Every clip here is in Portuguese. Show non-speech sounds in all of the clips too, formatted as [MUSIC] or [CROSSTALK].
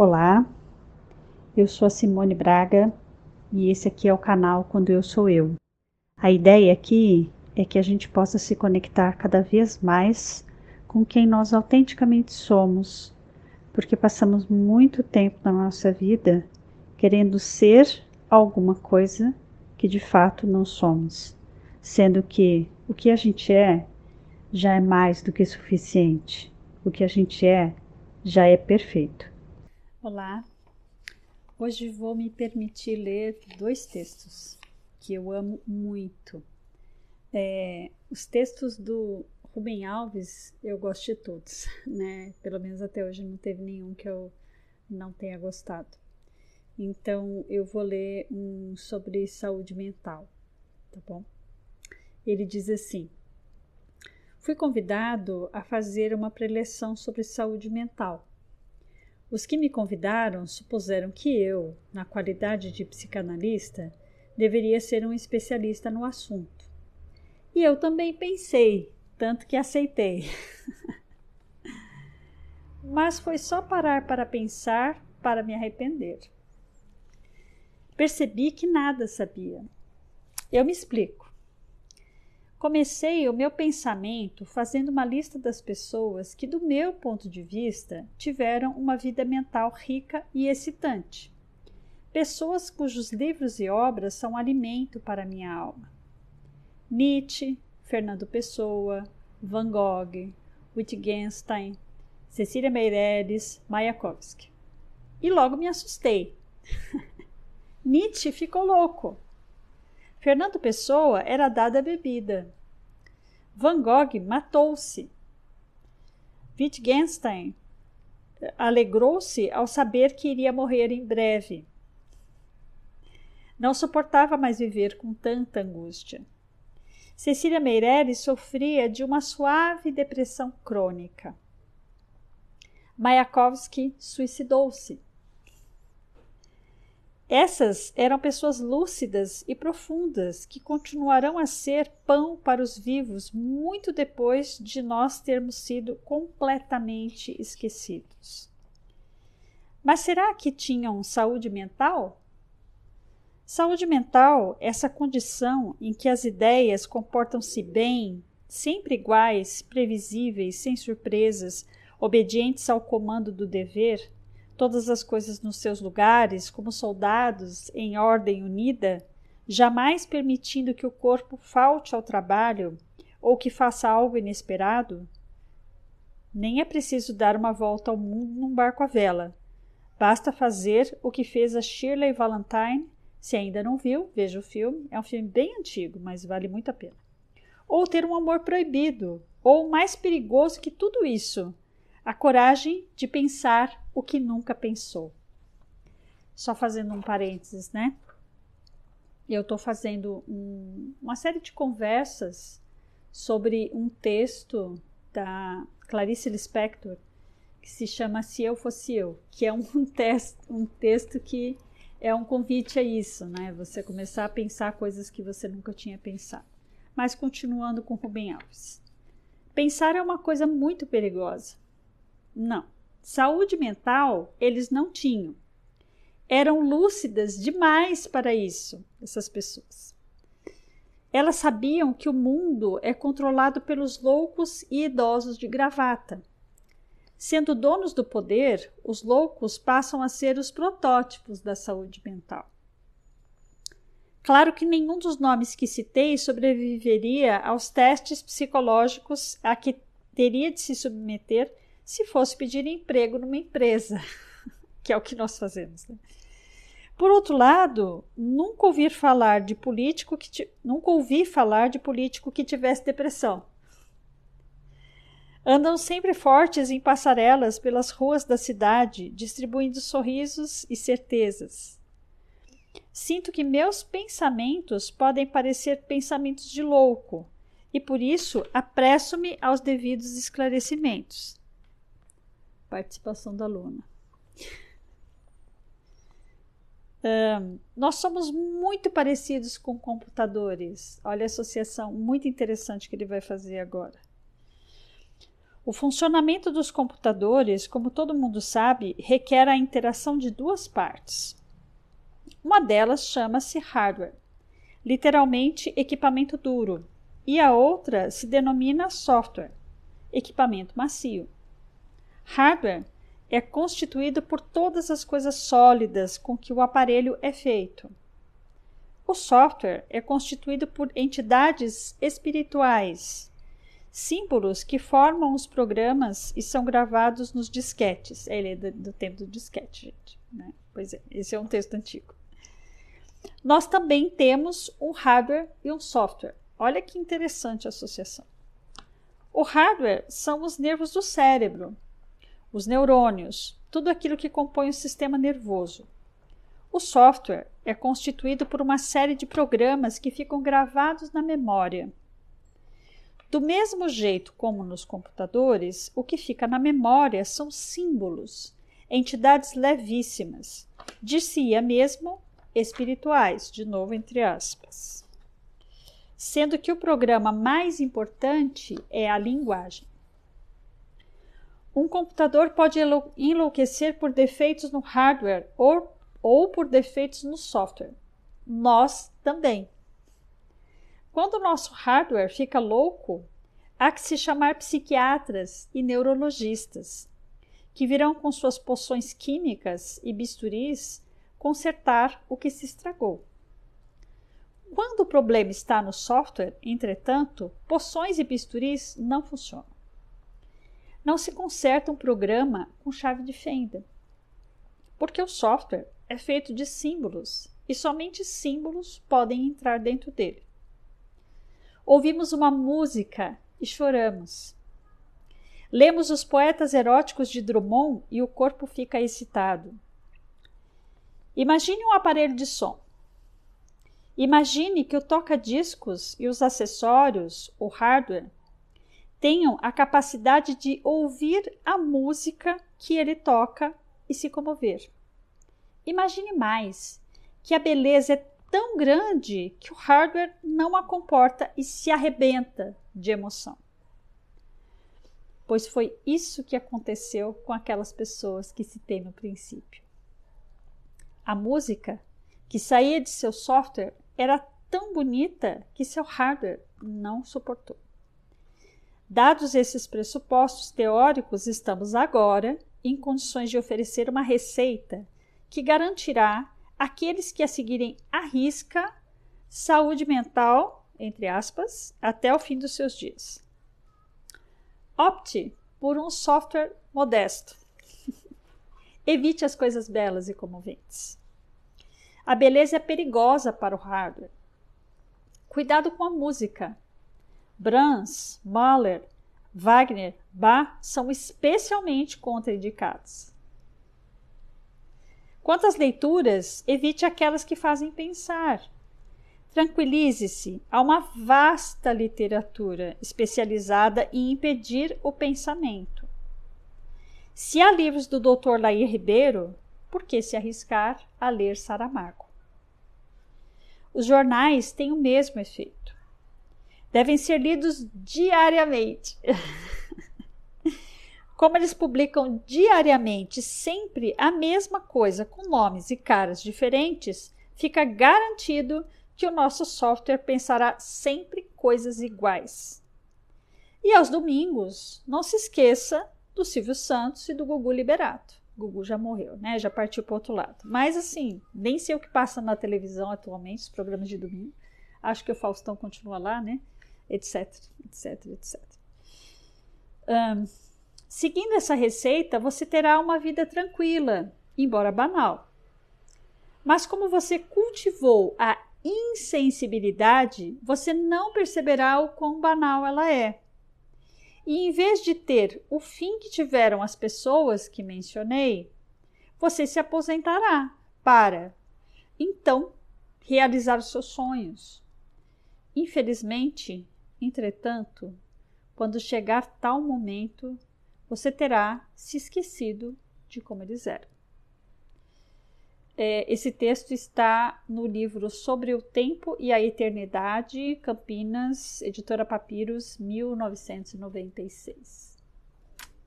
Olá, eu sou a Simone Braga e esse aqui é o canal Quando Eu Sou Eu. A ideia aqui é que a gente possa se conectar cada vez mais com quem nós autenticamente somos, porque passamos muito tempo na nossa vida querendo ser alguma coisa que de fato não somos, sendo que o que a gente é já é mais do que suficiente, o que a gente é já é perfeito. Olá, hoje vou me permitir ler dois textos que eu amo muito. É, os textos do Rubem Alves eu gosto de todos, [LAUGHS] né? Pelo menos até hoje não teve nenhum que eu não tenha gostado. Então eu vou ler um sobre saúde mental, tá bom? Ele diz assim: Fui convidado a fazer uma preleção sobre saúde mental os que me convidaram supuseram que eu, na qualidade de psicanalista, deveria ser um especialista no assunto. E eu também pensei, tanto que aceitei. [LAUGHS] Mas foi só parar para pensar para me arrepender. Percebi que nada sabia. Eu me explico. Comecei o meu pensamento fazendo uma lista das pessoas que, do meu ponto de vista, tiveram uma vida mental rica e excitante. Pessoas cujos livros e obras são alimento para minha alma. Nietzsche, Fernando Pessoa, Van Gogh, Wittgenstein, Cecília Meirelles, Mayakovsky. E logo me assustei. [LAUGHS] Nietzsche ficou louco. Fernando Pessoa era dada a bebida. Van Gogh matou-se. Wittgenstein alegrou-se ao saber que iria morrer em breve. Não suportava mais viver com tanta angústia. Cecília Meirelles sofria de uma suave depressão crônica. Mayakovsky suicidou-se. Essas eram pessoas lúcidas e profundas que continuarão a ser pão para os vivos muito depois de nós termos sido completamente esquecidos. Mas será que tinham saúde mental? Saúde mental, essa condição em que as ideias comportam-se bem, sempre iguais, previsíveis, sem surpresas, obedientes ao comando do dever, todas as coisas nos seus lugares, como soldados em ordem unida, jamais permitindo que o corpo falte ao trabalho ou que faça algo inesperado? Nem é preciso dar uma volta ao mundo num barco à vela. Basta fazer o que fez a Shirley Valentine. Se ainda não viu, veja o filme. É um filme bem antigo, mas vale muito a pena. Ou ter um amor proibido, ou mais perigoso que tudo isso, a coragem de pensar o que nunca pensou. Só fazendo um parênteses, né? Eu estou fazendo um, uma série de conversas sobre um texto da Clarice Lispector que se chama Se Eu Fosse Eu, que é um, [LAUGHS] texto, um texto que é um convite a isso, né? Você começar a pensar coisas que você nunca tinha pensado. Mas continuando com Rubem Alves. Pensar é uma coisa muito perigosa. Não. Saúde mental eles não tinham. Eram lúcidas demais para isso, essas pessoas. Elas sabiam que o mundo é controlado pelos loucos e idosos de gravata. Sendo donos do poder, os loucos passam a ser os protótipos da saúde mental. Claro que nenhum dos nomes que citei sobreviveria aos testes psicológicos a que teria de se submeter se fosse pedir emprego numa empresa, [LAUGHS] que é o que nós fazemos. Né? Por outro lado, nunca ouvi falar de político que nunca ouvi falar de político que tivesse depressão. Andam sempre fortes em passarelas pelas ruas da cidade, distribuindo sorrisos e certezas. Sinto que meus pensamentos podem parecer pensamentos de louco, e por isso apresso-me aos devidos esclarecimentos participação da aluna. Um, nós somos muito parecidos com computadores. Olha a associação muito interessante que ele vai fazer agora. O funcionamento dos computadores, como todo mundo sabe, requer a interação de duas partes. Uma delas chama-se hardware, literalmente equipamento duro, e a outra se denomina software, equipamento macio. Hardware é constituído por todas as coisas sólidas com que o aparelho é feito. O software é constituído por entidades espirituais, símbolos que formam os programas e são gravados nos disquetes. Ele é do, do tempo do disquete, gente. Né? Pois é, esse é um texto antigo. Nós também temos um hardware e um software. Olha que interessante a associação. O hardware são os nervos do cérebro, os neurônios, tudo aquilo que compõe o sistema nervoso. O software é constituído por uma série de programas que ficam gravados na memória. Do mesmo jeito como nos computadores, o que fica na memória são símbolos, entidades levíssimas, si mesmo espirituais, de novo entre aspas. Sendo que o programa mais importante é a linguagem. Um computador pode enlouquecer por defeitos no hardware ou, ou por defeitos no software. Nós também. Quando o nosso hardware fica louco, há que se chamar psiquiatras e neurologistas, que virão com suas poções químicas e bisturis consertar o que se estragou. Quando o problema está no software, entretanto, poções e bisturis não funcionam. Não se conserta um programa com chave de fenda, porque o software é feito de símbolos e somente símbolos podem entrar dentro dele. Ouvimos uma música e choramos. Lemos os poetas eróticos de Drummond e o corpo fica excitado. Imagine um aparelho de som. Imagine que o toca-discos e os acessórios, o hardware, tenham a capacidade de ouvir a música que ele toca e se comover. Imagine mais que a beleza é tão grande que o hardware não a comporta e se arrebenta de emoção. Pois foi isso que aconteceu com aquelas pessoas que citei no princípio. A música que saía de seu software era tão bonita que seu hardware não suportou. Dados esses pressupostos teóricos, estamos agora em condições de oferecer uma receita que garantirá àqueles que a seguirem à risca saúde mental, entre aspas, até o fim dos seus dias. Opte por um software modesto. [LAUGHS] Evite as coisas belas e comoventes. A beleza é perigosa para o hardware. Cuidado com a música. Brahms, Mahler, Wagner, Bach são especialmente contraindicados. Quanto às leituras, evite aquelas que fazem pensar. Tranquilize-se, há uma vasta literatura especializada em impedir o pensamento. Se há livros do Dr. Lair Ribeiro, por que se arriscar a ler Saramago? Os jornais têm o mesmo efeito. Devem ser lidos diariamente. Como eles publicam diariamente sempre a mesma coisa com nomes e caras diferentes, fica garantido que o nosso software pensará sempre coisas iguais. E aos domingos, não se esqueça do Silvio Santos e do Gugu Liberato. Gugu já morreu, né? Já partiu para outro lado. Mas assim, nem sei o que passa na televisão atualmente, os programas de domingo. Acho que o Faustão continua lá, né? Etc, etc, etc. Um, seguindo essa receita, você terá uma vida tranquila, embora banal. Mas como você cultivou a insensibilidade, você não perceberá o quão banal ela é. E em vez de ter o fim que tiveram as pessoas que mencionei, você se aposentará para, então, realizar os seus sonhos. Infelizmente, entretanto, quando chegar tal momento, você terá se esquecido de como eles eram. É, esse texto está no livro Sobre o Tempo e a Eternidade, Campinas, editora Papiros, 1996.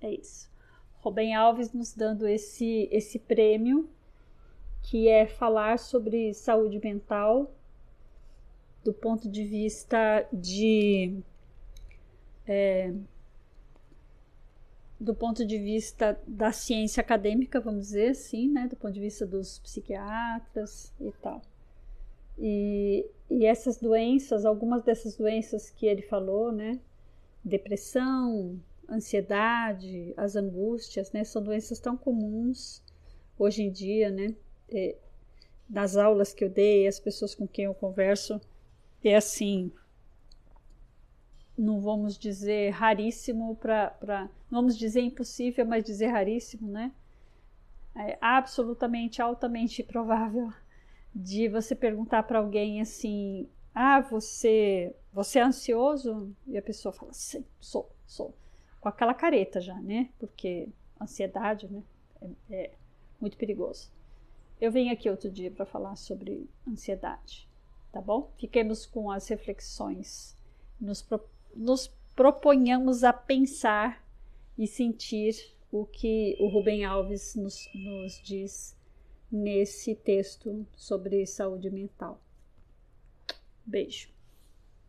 É isso. Rubem Alves nos dando esse, esse prêmio, que é falar sobre saúde mental do ponto de vista de. É, do ponto de vista da ciência acadêmica, vamos dizer assim, né, do ponto de vista dos psiquiatras e tal. E, e essas doenças, algumas dessas doenças que ele falou, né, depressão, ansiedade, as angústias, né, são doenças tão comuns hoje em dia, né, é, nas aulas que eu dei, as pessoas com quem eu converso, é assim, não vamos dizer raríssimo para. Vamos dizer impossível, mas dizer raríssimo, né? É absolutamente, altamente [LAUGHS] provável de você perguntar para alguém assim: Ah, você, você é ansioso? E a pessoa fala: Sim, sou, sou. Com aquela careta já, né? Porque ansiedade, né? É, é muito perigoso. Eu venho aqui outro dia para falar sobre ansiedade, tá bom? Fiquemos com as reflexões. Nos propõe nos proponhamos a pensar e sentir o que o Rubem Alves nos, nos diz nesse texto sobre saúde mental. Beijo.